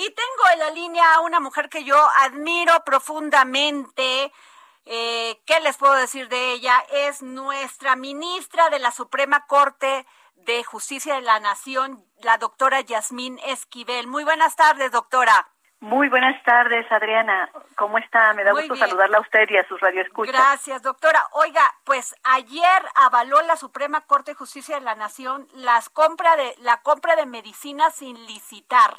Y tengo en la línea a una mujer que yo admiro profundamente. Eh, ¿Qué les puedo decir de ella? Es nuestra ministra de la Suprema Corte de Justicia de la Nación, la doctora Yasmín Esquivel. Muy buenas tardes, doctora. Muy buenas tardes, Adriana. ¿Cómo está? Me da gusto saludarla a usted y a sus radioescuchas. Gracias, doctora. Oiga, pues ayer avaló la Suprema Corte de Justicia de la Nación las compra de, la compra de medicinas sin licitar.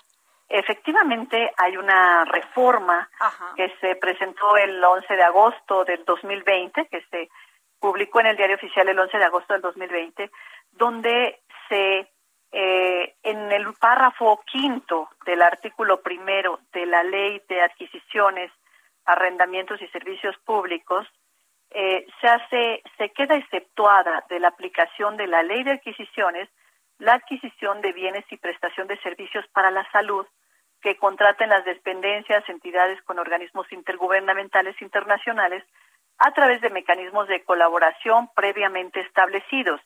Efectivamente, hay una reforma que se presentó el 11 de agosto del 2020, que se publicó en el Diario Oficial el 11 de agosto del 2020, donde se eh, en el párrafo quinto del artículo primero de la Ley de Adquisiciones, Arrendamientos y Servicios Públicos, eh, se hace, se queda exceptuada de la aplicación de la Ley de Adquisiciones la adquisición de bienes y prestación de servicios para la salud que contraten las dependencias, entidades con organismos intergubernamentales internacionales a través de mecanismos de colaboración previamente establecidos,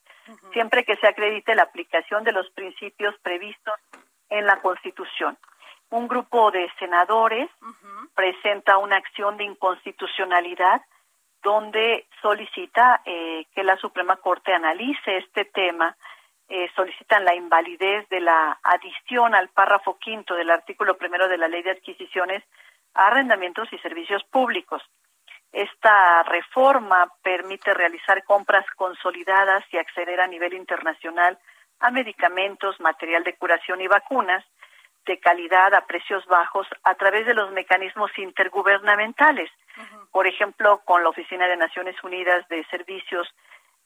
siempre que se acredite la aplicación de los principios previstos en la Constitución. Un grupo de senadores presenta una acción de inconstitucionalidad donde solicita eh, que la Suprema Corte analice este tema eh, solicitan la invalidez de la adición al párrafo quinto del artículo primero de la Ley de Adquisiciones a arrendamientos y servicios públicos. Esta reforma permite realizar compras consolidadas y acceder a nivel internacional a medicamentos, material de curación y vacunas de calidad a precios bajos a través de los mecanismos intergubernamentales. Por ejemplo, con la Oficina de Naciones Unidas de Servicios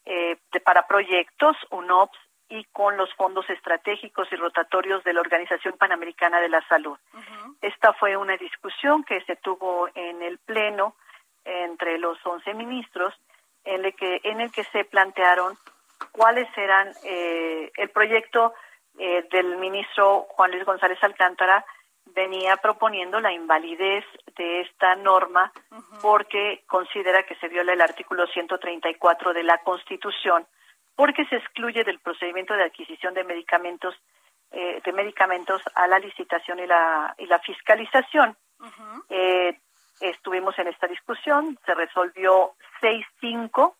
eh, para Proyectos, UNOPS, y con los fondos estratégicos y rotatorios de la Organización Panamericana de la Salud. Esta fue una discusión que se tuvo en el Pleno entre los 11 ministros, en el que, en el que se plantearon cuáles eran eh, el proyecto eh, del ministro Juan Luis González Alcántara venía proponiendo la invalidez de esta norma porque considera que se viola el artículo 134 de la Constitución porque se excluye del procedimiento de adquisición de medicamentos eh, de medicamentos a la licitación y la, y la fiscalización. Eh, estuvimos en esta discusión, se resolvió 6-5,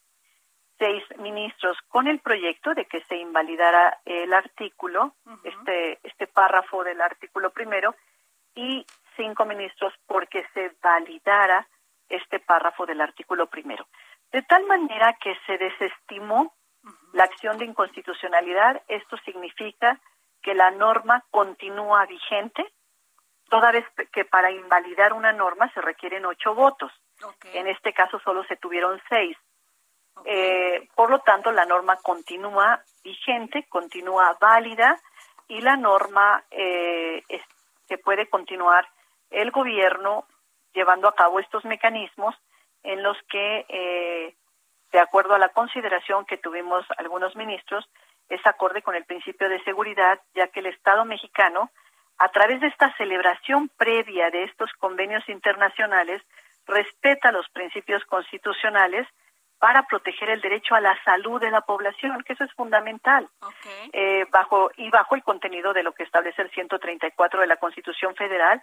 seis ministros con el proyecto de que se invalidara el artículo, este, este párrafo del artículo primero, y cinco ministros porque se validara este párrafo del artículo primero. De tal manera que se desestimó la acción de inconstitucionalidad, esto significa que la norma continúa vigente, toda vez que para invalidar una norma se requieren ocho votos. En este caso solo se tuvieron seis. Eh, por lo tanto, la norma continúa vigente, continúa válida y la norma eh, se puede continuar el gobierno llevando a cabo estos mecanismos en los que eh, de acuerdo a la consideración que tuvimos algunos ministros, es acorde con el principio de seguridad, ya que el Estado mexicano, a través de esta celebración previa de estos convenios internacionales, respeta los principios constitucionales para proteger el derecho a la salud de la población, que eso es fundamental, eh, bajo y bajo el contenido de lo que establece el 134 de la Constitución Federal,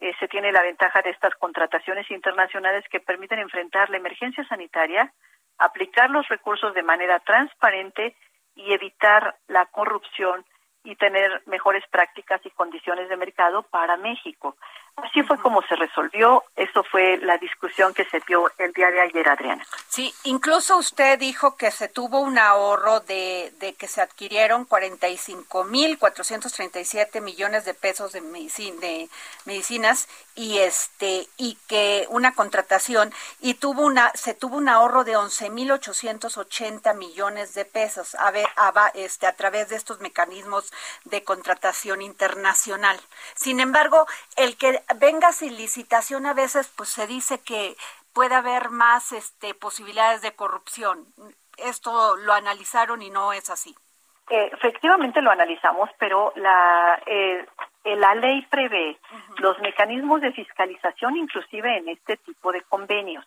eh, se tiene la ventaja de estas contrataciones internacionales que permiten enfrentar la emergencia sanitaria, aplicar los recursos de manera transparente y evitar la corrupción y tener mejores prácticas y condiciones de mercado para México. Así fue como se resolvió, eso fue la discusión que se dio el día de ayer, Adriana. Sí, incluso usted dijo que se tuvo un ahorro de, de que se adquirieron 45 mil 437 millones de pesos de, de medicinas y este y que una contratación y tuvo una se tuvo un ahorro de 11.880 millones de pesos a, ver, a, este, a través de estos mecanismos de contratación internacional. Sin embargo, el que venga sin licitación a veces pues se dice que puede haber más este, posibilidades de corrupción. Esto lo analizaron y no es así. Eh, efectivamente lo analizamos, pero la, eh, eh, la ley prevé los mecanismos de fiscalización inclusive en este tipo de convenios,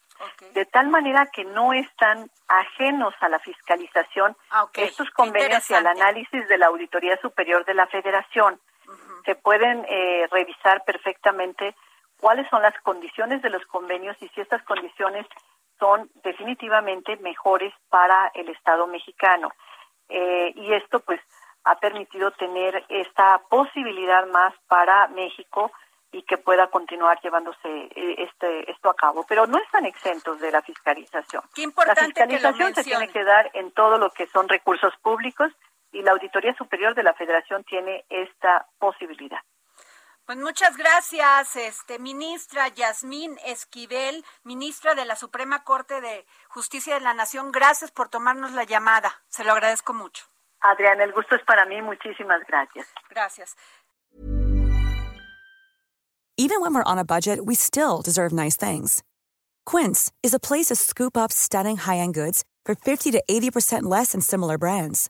de tal manera que no están ajenos a la fiscalización ah, estos convenios y al análisis de la Auditoría Superior de la Federación. Se pueden eh, revisar perfectamente cuáles son las condiciones de los convenios y si estas condiciones son definitivamente mejores para el Estado mexicano. Eh, y esto pues ha permitido tener esta posibilidad más para México y que pueda continuar llevándose eh, este esto a cabo, pero no están exentos de la fiscalización. la fiscalización se tiene que dar en todo lo que son recursos públicos y la Auditoría Superior de la Federación tiene esta posibilidad. Pues muchas gracias, este ministra Yasmín Esquivel, ministra de la Suprema Corte de Justicia de la Nación. Gracias por tomarnos la llamada. Se lo agradezco mucho. Adriana, el gusto es para mí. Muchísimas gracias. Gracias. Even when we're on a budget, we still deserve nice things. Quince is a place to scoop up stunning high-end goods for 50 to 80% less than similar brands.